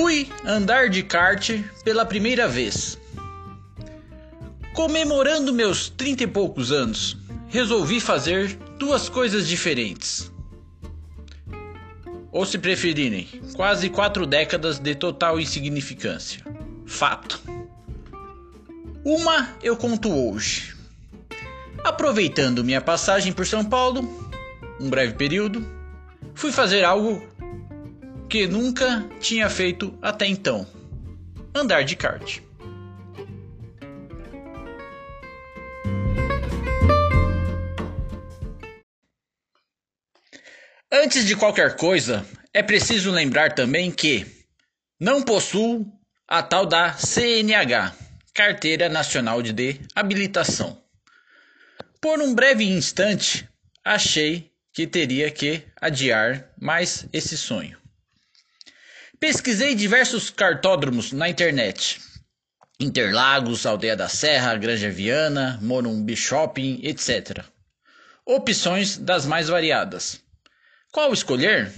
Fui andar de kart pela primeira vez. Comemorando meus trinta e poucos anos, resolvi fazer duas coisas diferentes. Ou se preferirem, quase quatro décadas de total insignificância. Fato. Uma eu conto hoje. Aproveitando minha passagem por São Paulo, um breve período, fui fazer algo que nunca tinha feito até então: andar de kart. Antes de qualquer coisa, é preciso lembrar também que não possuo a tal da CNH, Carteira Nacional de Habilitação. Por um breve instante, achei que teria que adiar mais esse sonho. Pesquisei diversos cartódromos na internet. Interlagos, Aldeia da Serra, Granja Viana, Morumbi Shopping, etc. Opções das mais variadas. Qual escolher?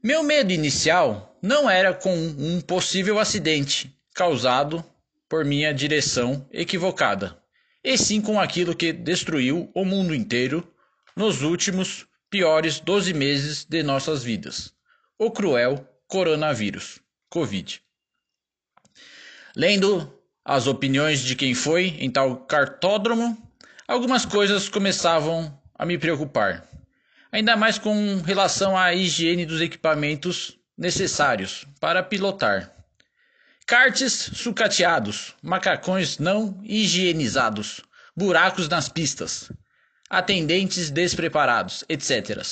Meu medo inicial não era com um possível acidente causado por minha direção equivocada, e sim com aquilo que destruiu o mundo inteiro nos últimos piores 12 meses de nossas vidas: o cruel coronavírus, Covid. Lendo as opiniões de quem foi em tal cartódromo, algumas coisas começavam a me preocupar, ainda mais com relação à higiene dos equipamentos necessários para pilotar. Karts sucateados, macacões não higienizados, buracos nas pistas, atendentes despreparados, etc.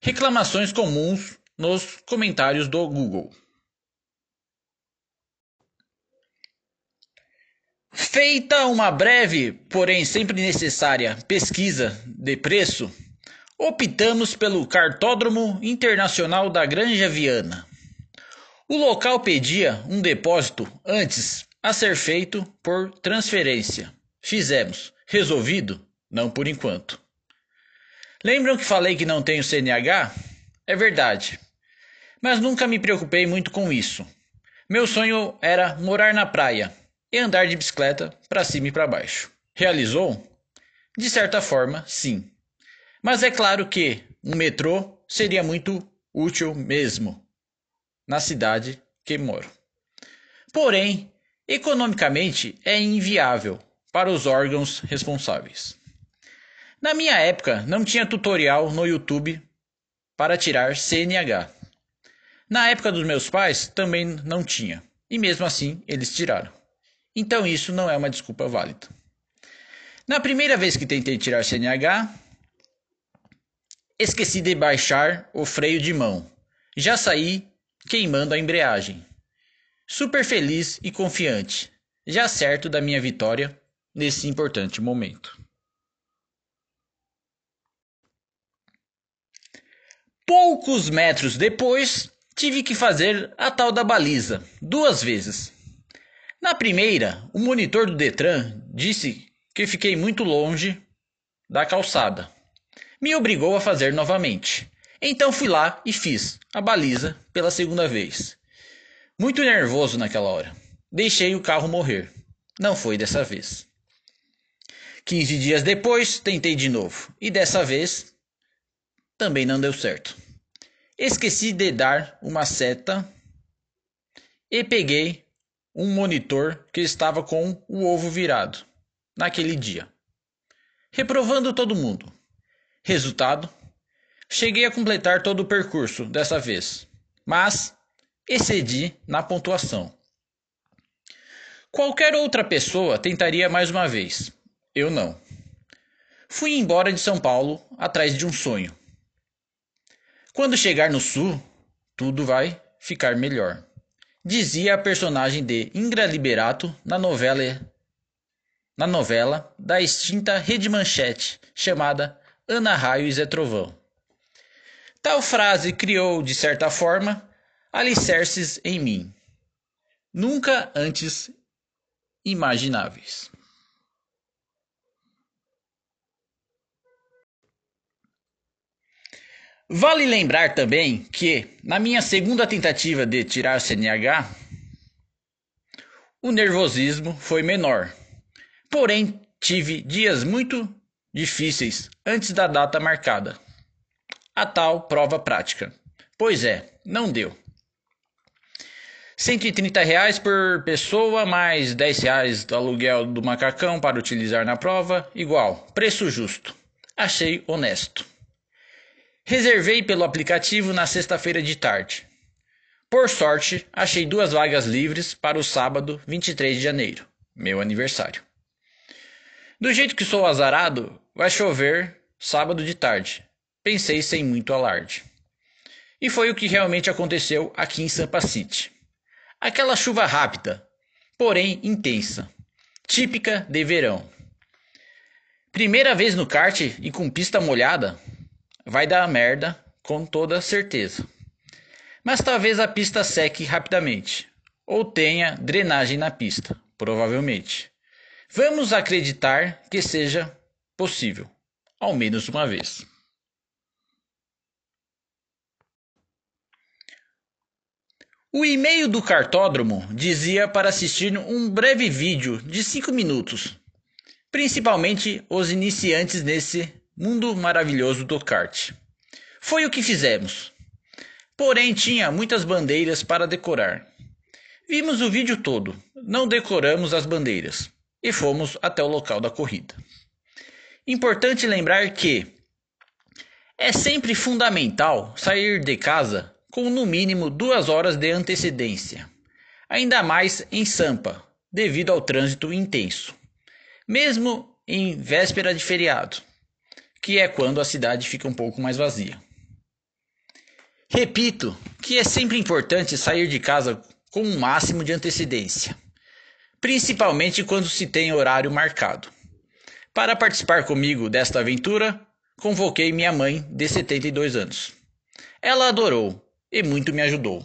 Reclamações comuns nos comentários do Google. Feita uma breve, porém sempre necessária, pesquisa de preço, optamos pelo Cartódromo Internacional da Granja Viana. O local pedia um depósito antes a ser feito por transferência. Fizemos. Resolvido? Não por enquanto. Lembram que falei que não tenho CNH? É verdade mas nunca me preocupei muito com isso. Meu sonho era morar na praia e andar de bicicleta para cima e para baixo. Realizou? De certa forma, sim. Mas é claro que um metrô seria muito útil mesmo na cidade que moro. Porém, economicamente é inviável para os órgãos responsáveis. Na minha época, não tinha tutorial no YouTube para tirar CNH. Na época dos meus pais também não tinha, e mesmo assim eles tiraram. Então isso não é uma desculpa válida. Na primeira vez que tentei tirar CNH, esqueci de baixar o freio de mão. Já saí queimando a embreagem. Super feliz e confiante, já certo da minha vitória nesse importante momento. Poucos metros depois, tive que fazer a tal da baliza duas vezes. Na primeira, o monitor do Detran disse que fiquei muito longe da calçada. Me obrigou a fazer novamente. Então fui lá e fiz a baliza pela segunda vez. Muito nervoso naquela hora. Deixei o carro morrer. Não foi dessa vez. 15 dias depois, tentei de novo. E dessa vez também não deu certo. Esqueci de dar uma seta e peguei um monitor que estava com o ovo virado naquele dia, reprovando todo mundo. Resultado: cheguei a completar todo o percurso dessa vez, mas excedi na pontuação. Qualquer outra pessoa tentaria mais uma vez, eu não. Fui embora de São Paulo atrás de um sonho. Quando chegar no sul, tudo vai ficar melhor. Dizia a personagem de Ingra Liberato na novela na novela da extinta Rede Manchete, chamada Ana Raio e Zé Trovão. Tal frase criou, de certa forma, alicerces em mim, nunca antes imagináveis. Vale lembrar também que, na minha segunda tentativa de tirar CNH, o nervosismo foi menor. Porém, tive dias muito difíceis antes da data marcada. A tal prova prática. Pois é, não deu. 130 reais por pessoa, mais 10 reais do aluguel do macacão para utilizar na prova, igual, preço justo. Achei honesto. Reservei pelo aplicativo na sexta-feira de tarde. Por sorte, achei duas vagas livres para o sábado 23 de janeiro, meu aniversário. Do jeito que sou azarado, vai chover sábado de tarde. Pensei sem muito alarde. E foi o que realmente aconteceu aqui em Sampa City. Aquela chuva rápida, porém intensa, típica de verão. Primeira vez no kart e com pista molhada, vai dar merda com toda certeza. Mas talvez a pista seque rapidamente, ou tenha drenagem na pista, provavelmente. Vamos acreditar que seja possível, ao menos uma vez. O e-mail do cartódromo dizia para assistir um breve vídeo de 5 minutos, principalmente os iniciantes nesse mundo maravilhoso do kart. Foi o que fizemos. Porém, tinha muitas bandeiras para decorar. Vimos o vídeo todo, não decoramos as bandeiras e fomos até o local da corrida. Importante lembrar que é sempre fundamental sair de casa com no mínimo duas horas de antecedência, ainda mais em Sampa, devido ao trânsito intenso, mesmo em véspera de feriado, que é quando a cidade fica um pouco mais vazia. Repito que é sempre importante sair de casa com o um máximo de antecedência, principalmente quando se tem horário marcado. Para participar comigo desta aventura, convoquei minha mãe de 72 anos. Ela adorou e muito me ajudou.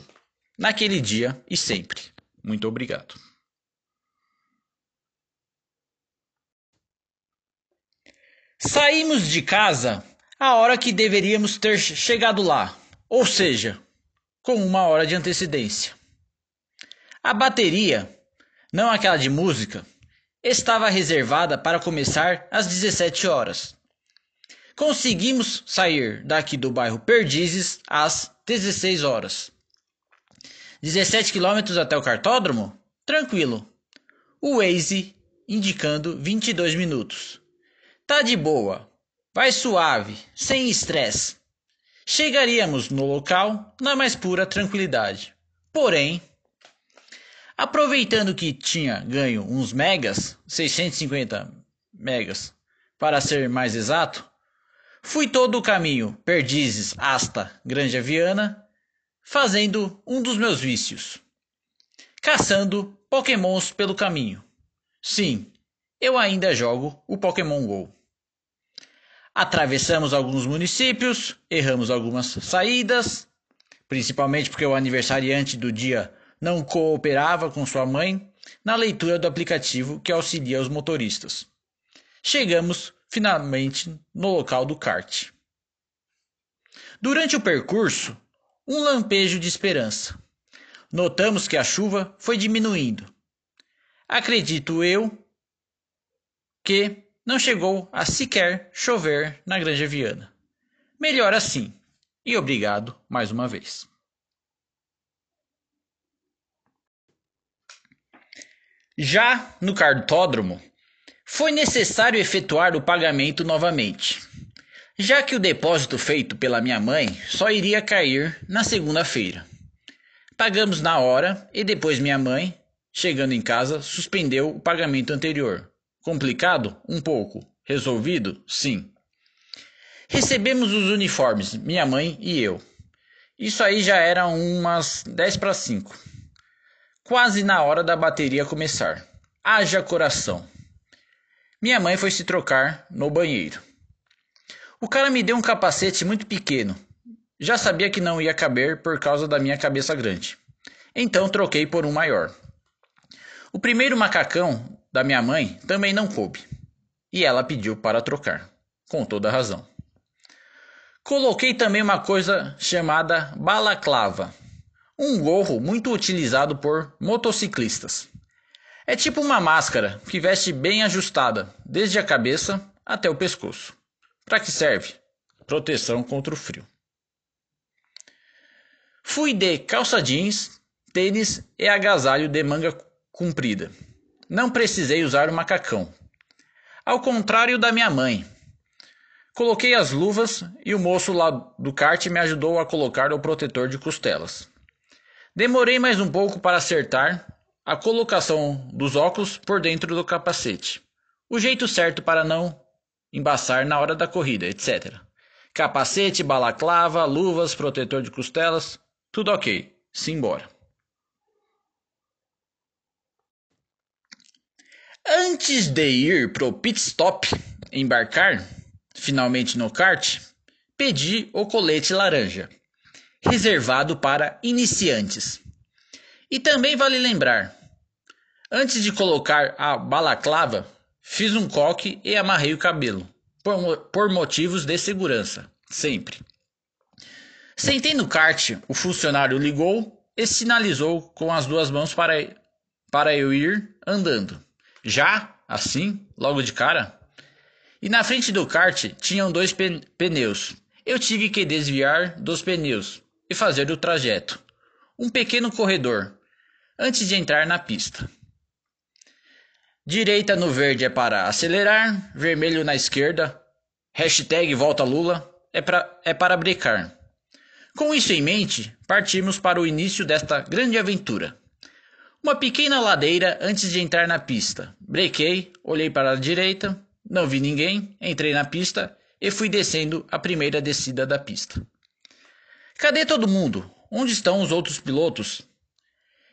Naquele dia e sempre. Muito obrigado. Saímos de casa a hora que deveríamos ter chegado lá, ou seja, com uma hora de antecedência. A bateria, não aquela de música, estava reservada para começar às 17 horas. Conseguimos sair daqui do bairro Perdizes às 16 horas. 17 quilômetros até o cartódromo? Tranquilo. O Waze indicando 22 minutos. Tá de boa. Vai suave, sem estresse. Chegaríamos no local na mais pura tranquilidade. Porém, aproveitando que tinha ganho uns megas, 650 megas, para ser mais exato, Fui todo o caminho, Perdizes, Asta, Granja Viana, fazendo um dos meus vícios. Caçando pokémons pelo caminho. Sim, eu ainda jogo o Pokémon GO. Atravessamos alguns municípios, erramos algumas saídas, principalmente porque o aniversariante do dia não cooperava com sua mãe na leitura do aplicativo que auxilia os motoristas. Chegamos finalmente no local do kart. Durante o percurso, um lampejo de esperança. Notamos que a chuva foi diminuindo. Acredito eu que não chegou a sequer chover na Granja Viana. Melhor assim. E obrigado mais uma vez. Já no cartódromo, foi necessário efetuar o pagamento novamente, já que o depósito feito pela minha mãe só iria cair na segunda-feira. Pagamos na hora e depois minha mãe, chegando em casa, suspendeu o pagamento anterior. Complicado? Um pouco. Resolvido? Sim. Recebemos os uniformes, minha mãe e eu. Isso aí já era umas 10 para 5. Quase na hora da bateria começar. Haja coração. Minha mãe foi se trocar no banheiro. O cara me deu um capacete muito pequeno. Já sabia que não ia caber por causa da minha cabeça grande. Então troquei por um maior. O primeiro macacão da minha mãe também não coube. E ela pediu para trocar, com toda razão. Coloquei também uma coisa chamada balaclava, um gorro muito utilizado por motociclistas. É tipo uma máscara que veste bem ajustada, desde a cabeça até o pescoço. Para que serve? Proteção contra o frio. Fui de calça jeans, tênis e agasalho de manga comprida. Não precisei usar o macacão. Ao contrário da minha mãe, Coloquei as luvas e o moço lá do kart me ajudou a colocar o protetor de costelas. Demorei mais um pouco para acertar a colocação dos óculos por dentro do capacete. O jeito certo para não embaçar na hora da corrida, etc. Capacete, balaclava, luvas, protetor de costelas, tudo ok. Simbora. Antes de ir pro pit stop embarcar, finalmente no kart, pedi o colete laranja, reservado para iniciantes. E também vale lembrar, antes de colocar a balaclava, fiz um coque e amarrei o cabelo, por, por motivos de segurança, sempre. Sentei no kart, o funcionário ligou e sinalizou com as duas mãos para, para eu ir andando. Já, assim, logo de cara, e na frente do kart tinham dois pneus. Eu tive que desviar dos pneus e fazer o trajeto. Um pequeno corredor, antes de entrar na pista. Direita no verde é para acelerar, vermelho na esquerda, hashtag volta Lula é, pra, é para brecar. Com isso em mente, partimos para o início desta grande aventura. Uma pequena ladeira antes de entrar na pista. Brequei, olhei para a direita, não vi ninguém, entrei na pista e fui descendo a primeira descida da pista. Cadê todo mundo? Onde estão os outros pilotos?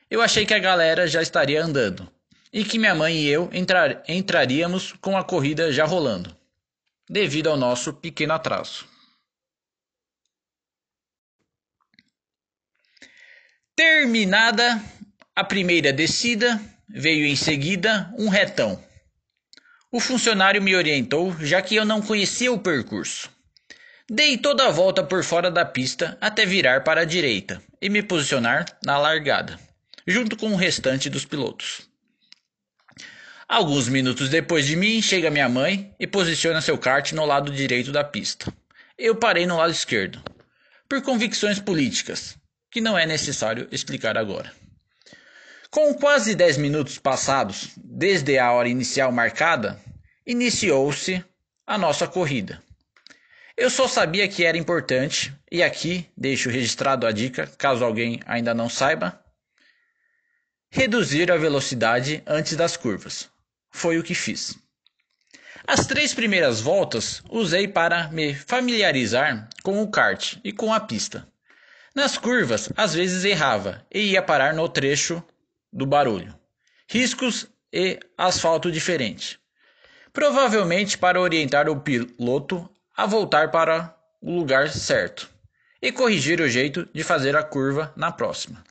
Eu achei que a galera já estaria andando e que minha mãe e eu entrar, entraríamos com a corrida já rolando, devido ao nosso pequeno atraso. Terminada a primeira descida, veio em seguida um retão. O funcionário me orientou, já que eu não conhecia o percurso. Dei toda a volta por fora da pista até virar para a direita e me posicionar na largada, junto com o restante dos pilotos. Alguns minutos depois de mim, chega minha mãe e posiciona seu kart no lado direito da pista. Eu parei no lado esquerdo, por convicções políticas, que não é necessário explicar agora. Com quase 10 minutos passados desde a hora inicial marcada, iniciou-se a nossa corrida. Eu só sabia que era importante, e aqui deixo registrado a dica, caso alguém ainda não saiba, reduzir a velocidade antes das curvas. Foi o que fiz. As três primeiras voltas usei para me familiarizar com o kart e com a pista. Nas curvas, às vezes errava e ia parar no trecho do barulho, riscos e asfalto diferente. Provavelmente para orientar o piloto a voltar para o lugar certo e corrigir o jeito de fazer a curva na próxima.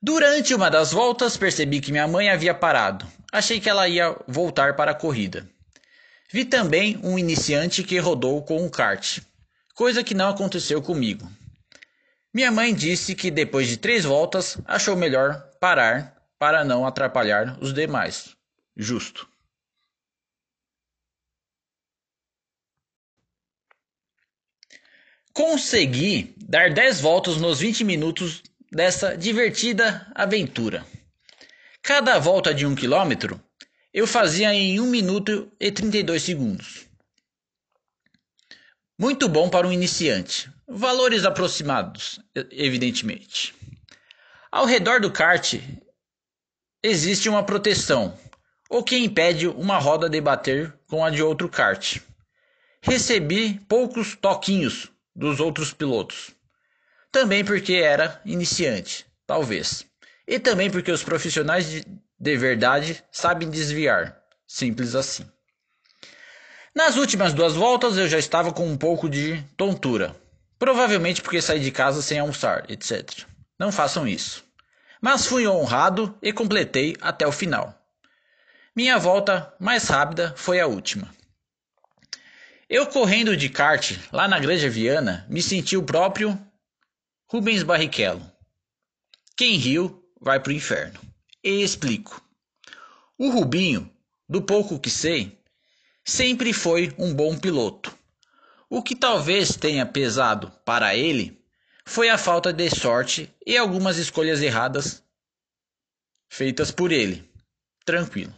Durante uma das voltas, percebi que minha mãe havia parado. Achei que ela ia voltar para a corrida. Vi também um iniciante que rodou com um kart, coisa que não aconteceu comigo. Minha mãe disse que depois de três voltas achou melhor parar para não atrapalhar os demais. Justo. Consegui dar 10 voltas nos 20 minutos dessa divertida aventura. Cada volta de um quilômetro eu fazia em 1 minuto e 32 segundos. Muito bom para um iniciante. Valores aproximados, evidentemente. Ao redor do kart existe uma proteção, o que impede uma roda de bater com a de outro kart. Recebi poucos toquinhos dos outros pilotos. Também porque era iniciante, talvez. E também porque os profissionais de, de verdade sabem desviar. Simples assim. Nas últimas duas voltas eu já estava com um pouco de tontura. Provavelmente porque saí de casa sem almoçar, etc. Não façam isso. Mas fui honrado e completei até o final. Minha volta mais rápida foi a última. Eu correndo de kart lá na Granja Viana, me senti o próprio Rubens Barrichello. Quem riu vai pro inferno. E explico. O Rubinho, do pouco que sei, sempre foi um bom piloto. O que talvez tenha pesado para ele foi a falta de sorte e algumas escolhas erradas feitas por ele. Tranquilo.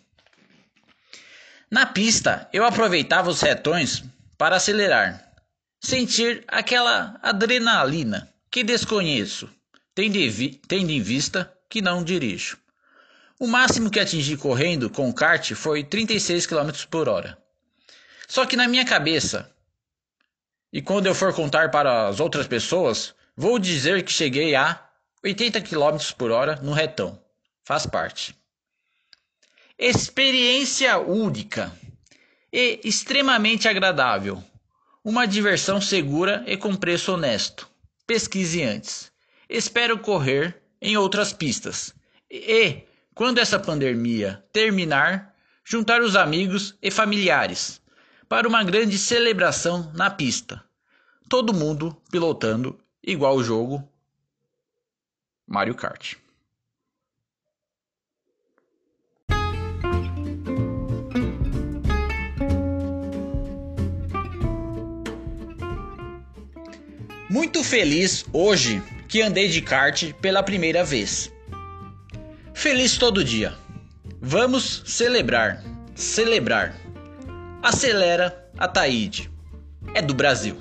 Na pista, eu aproveitava os retões para acelerar, sentir aquela adrenalina que desconheço, tendo, em vista que não dirijo. O máximo que atingi correndo com o kart foi 36 km por hora. Só que na minha cabeça, e quando eu for contar para as outras pessoas, vou dizer que cheguei a 80 km por hora no retão. Faz parte. Experiência única e extremamente agradável. Uma diversão segura e com preço honesto. Pesquise antes. Espero correr em outras pistas. E, quando essa pandemia terminar, juntar os amigos e familiares para uma grande celebração na pista. Todo mundo pilotando igual o jogo Mario Kart. Muito feliz hoje que andei de kart pela primeira vez. Feliz todo dia. Vamos celebrar, celebrar. Acelera a Taíde. É do Brasil.